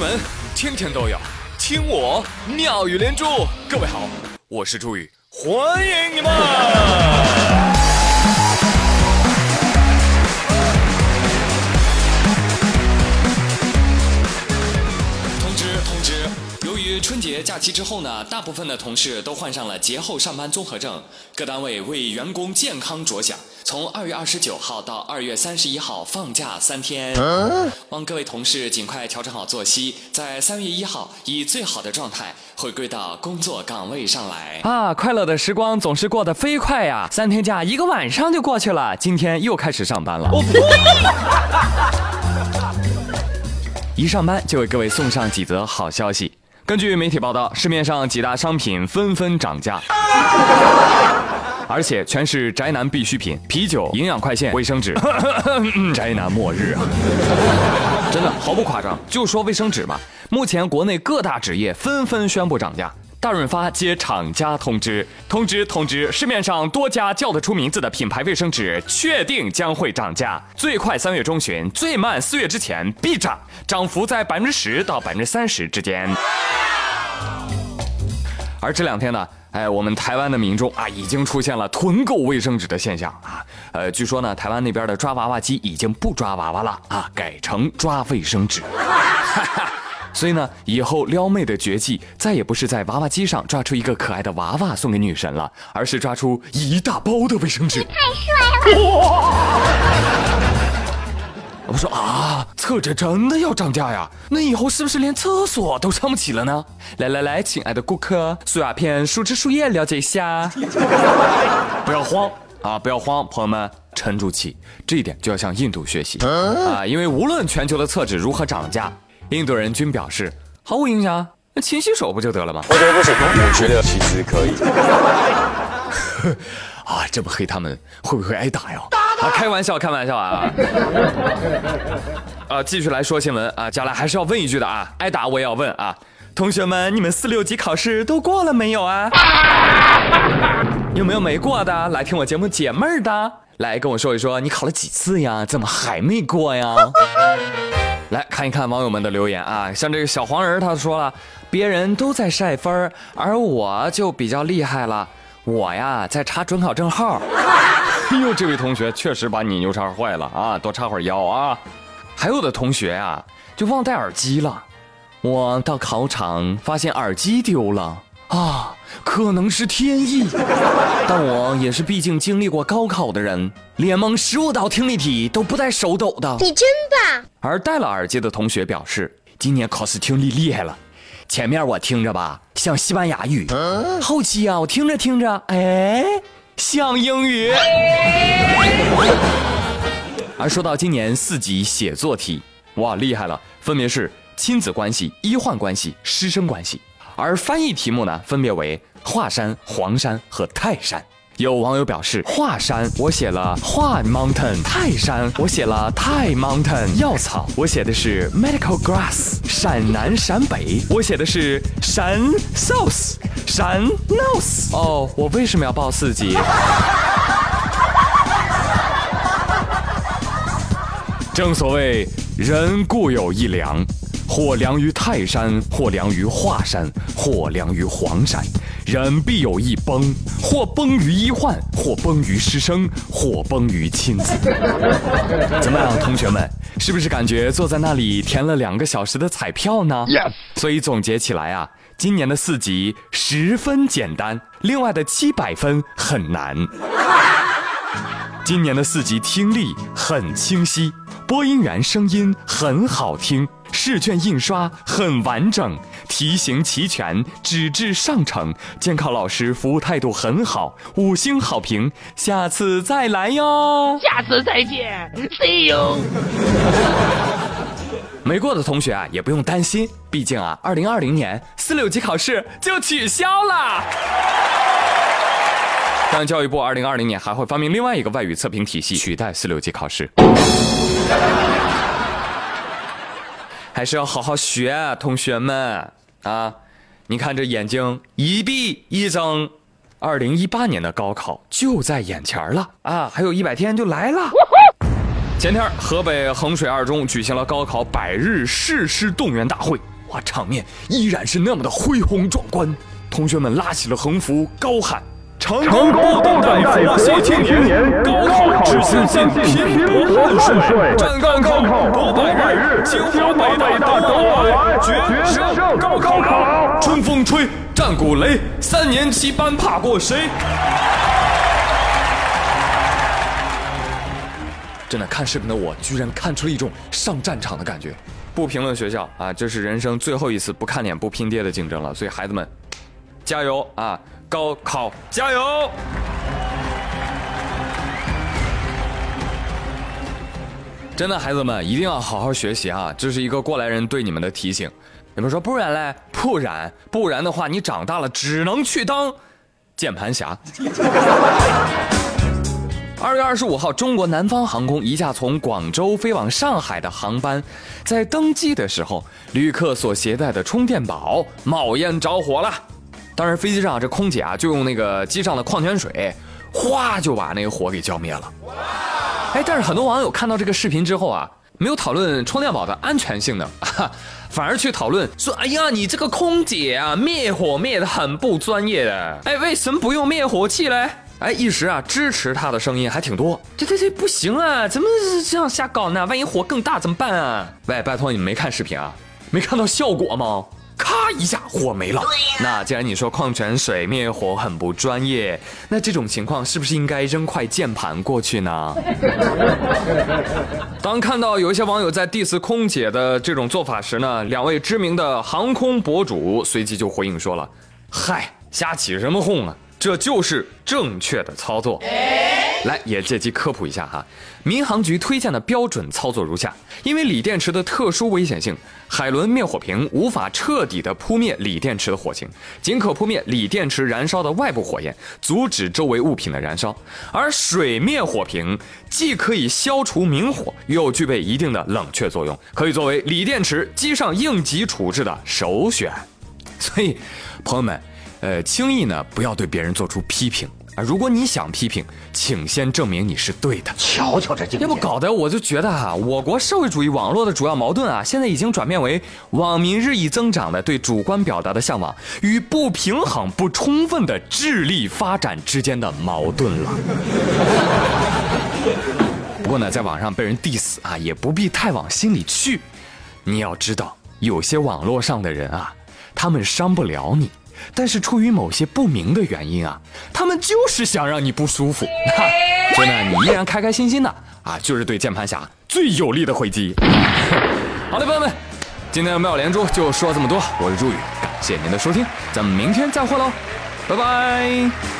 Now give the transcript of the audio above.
闻天天都有，听我妙语连珠。各位好，我是朱宇，欢迎你们。通知通知，由于春节假期之后呢，大部分的同事都患上了节后上班综合症，各单位为员工健康着想，从二月二十九号到二月三十一号放假三天，望各位同事尽快调整好作息，在三月一号以最好的状态回归到工作岗位上来。啊，快乐的时光总是过得飞快呀！三天假一个晚上就过去了，今天又开始上班了。一上班就为各位送上几则好消息。根据媒体报道，市面上几大商品纷纷涨价，而且全是宅男必需品：啤酒、营养快线、卫生纸。宅男末日啊！真的毫不夸张，就说卫生纸吧，目前国内各大纸业纷纷宣布涨价。大润发接厂家通知，通知通知，市面上多家叫得出名字的品牌卫生纸确定将会涨价，最快三月中旬，最慢四月之前必涨，涨幅在百分之十到百分之三十之间。而这两天呢，哎，我们台湾的民众啊，已经出现了囤购卫生纸的现象啊。呃，据说呢，台湾那边的抓娃娃机已经不抓娃娃了啊，改成抓卫生纸。所以呢，以后撩妹的绝技再也不是在娃娃机上抓出一个可爱的娃娃送给女神了，而是抓出一大包的卫生纸。太帅了！我说啊，厕纸真的要涨价呀？那以后是不是连厕所都上不起了呢？来来来，亲爱的顾客，苏牙片、树枝、树叶，了解一下。不要慌啊，不要慌，朋友们，沉住气。这一点就要向印度学习啊，因为无论全球的厕纸如何涨价。印度人均表示毫无影响，那勤洗手不就得了吗？我觉得不行，我觉得其实可以。啊，这么黑他们会不会挨打呀？啊，开玩笑，开玩笑啊！啊，继续来说新闻啊，将来还是要问一句的啊，挨打我也要问啊，同学们，你们四六级考试都过了没有啊？有没有没过的？来听我节目解闷儿的，来跟我说一说，你考了几次呀？怎么还没过呀？来看一看网友们的留言啊，像这个小黄人他说了，别人都在晒分而我就比较厉害了，我呀在查准考证号。哎呦，这位同学确实把你牛叉坏了啊，多叉会儿腰啊。还有的同学啊就忘带耳机了，我到考场发现耳机丢了啊，可能是天意。但我也是毕竟经历过高考的人，连蒙十五道听力题都不带手抖的。你真棒！而戴了耳机的同学表示，今年考试听力厉害了。前面我听着吧，像西班牙语；后期啊，我听着听着，哎，像英语。而说到今年四级写作题，哇，厉害了，分别是亲子关系、医患关系、师生关系。而翻译题目呢，分别为华山、黄山和泰山。有网友表示，华山我写了华 mountain，泰山我写了泰 mountain。药草我写的是 medical grass，陕南陕北我写的是陕 south，陕 north。哦，我为什么要报四级？正所谓人固有一良，或良于泰山，或良于华山，或良于黄山。人必有一崩，或崩于医患，或崩于师生，或崩于亲子。怎么样，同学们，是不是感觉坐在那里填了两个小时的彩票呢？Yes。所以总结起来啊，今年的四级十分简单，另外的七百分很难。今年的四级听力很清晰，播音员声音很好听。试卷印刷很完整，题型齐全，纸质上乘，监考老师服务态度很好，五星好评，下次再来哟！下次再见，See you。没过的同学啊，也不用担心，毕竟啊，二零二零年四六级考试就取消了。但教育部二零二零年还会发明另外一个外语测评体系，取代四六级考试。还是要好好学，同学们啊！你看这眼睛一闭一睁，二零一八年的高考就在眼前了啊！还有一百天就来了。前天，河北衡水二中举行了高考百日誓师动员大会，哇，场面依然是那么的恢宏壮观。同学们拉起了横幅，高喊：“成功不等待佛系青年，高考只相信拼搏汗水，战高考博百日，清华北大都要来，决胜高考！春风吹，战鼓擂，三年七班怕过谁？”真的看视频的我，居然看出了一种上战场的感觉。不评论学校啊，这是人生最后一次不看脸不拼爹的竞争了。所以孩子们，加油啊！高考加油！真的，孩子们一定要好好学习啊！这是一个过来人对你们的提醒。你们说不然嘞？不然，不然的话，你长大了只能去当键盘侠。二月二十五号，中国南方航空一架从广州飞往上海的航班，在登机的时候，旅客所携带的充电宝冒烟着火了。当时飞机上这空姐啊，就用那个机上的矿泉水，哗就把那个火给浇灭了。哎，但是很多网友看到这个视频之后啊，没有讨论充电宝的安全性能，反而去讨论说：“哎呀，你这个空姐啊，灭火灭的很不专业的。哎，为什么不用灭火器嘞？”哎，一时啊，支持他的声音还挺多。这这这不行啊，怎么这样瞎搞呢？万一火更大怎么办啊？喂，拜托你们没看视频啊？没看到效果吗？咔一下火没了。那既然你说矿泉水灭火很不专业，那这种情况是不是应该扔块键盘过去呢？当看到有一些网友在 diss 空姐的这种做法时呢，两位知名的航空博主随即就回应说了：“嗨，瞎起什么哄啊？”这就是正确的操作。来，也借机科普一下哈。民航局推荐的标准操作如下：因为锂电池的特殊危险性，海伦灭火瓶无法彻底的扑灭锂电池的火情，仅可扑灭锂电池燃烧的外部火焰，阻止周围物品的燃烧。而水灭火瓶既可以消除明火，又具备一定的冷却作用，可以作为锂电池机上应急处置的首选。所以，朋友们。呃，轻易呢不要对别人做出批评啊！如果你想批评，请先证明你是对的。瞧瞧这境界，要不搞得我就觉得哈，我国社会主义网络的主要矛盾啊，现在已经转变为网民日益增长的对主观表达的向往与不平衡、不充分的智力发展之间的矛盾了。不过呢，在网上被人 diss 啊，也不必太往心里去。你要知道，有些网络上的人啊，他们伤不了你。但是出于某些不明的原因啊，他们就是想让你不舒服。哈就那，你依然开开心心的啊，就是对键盘侠最有力的回击。好的，朋友们，今天的妙连珠就说这么多。我是朱宇，感谢您的收听，咱们明天再会喽，拜拜。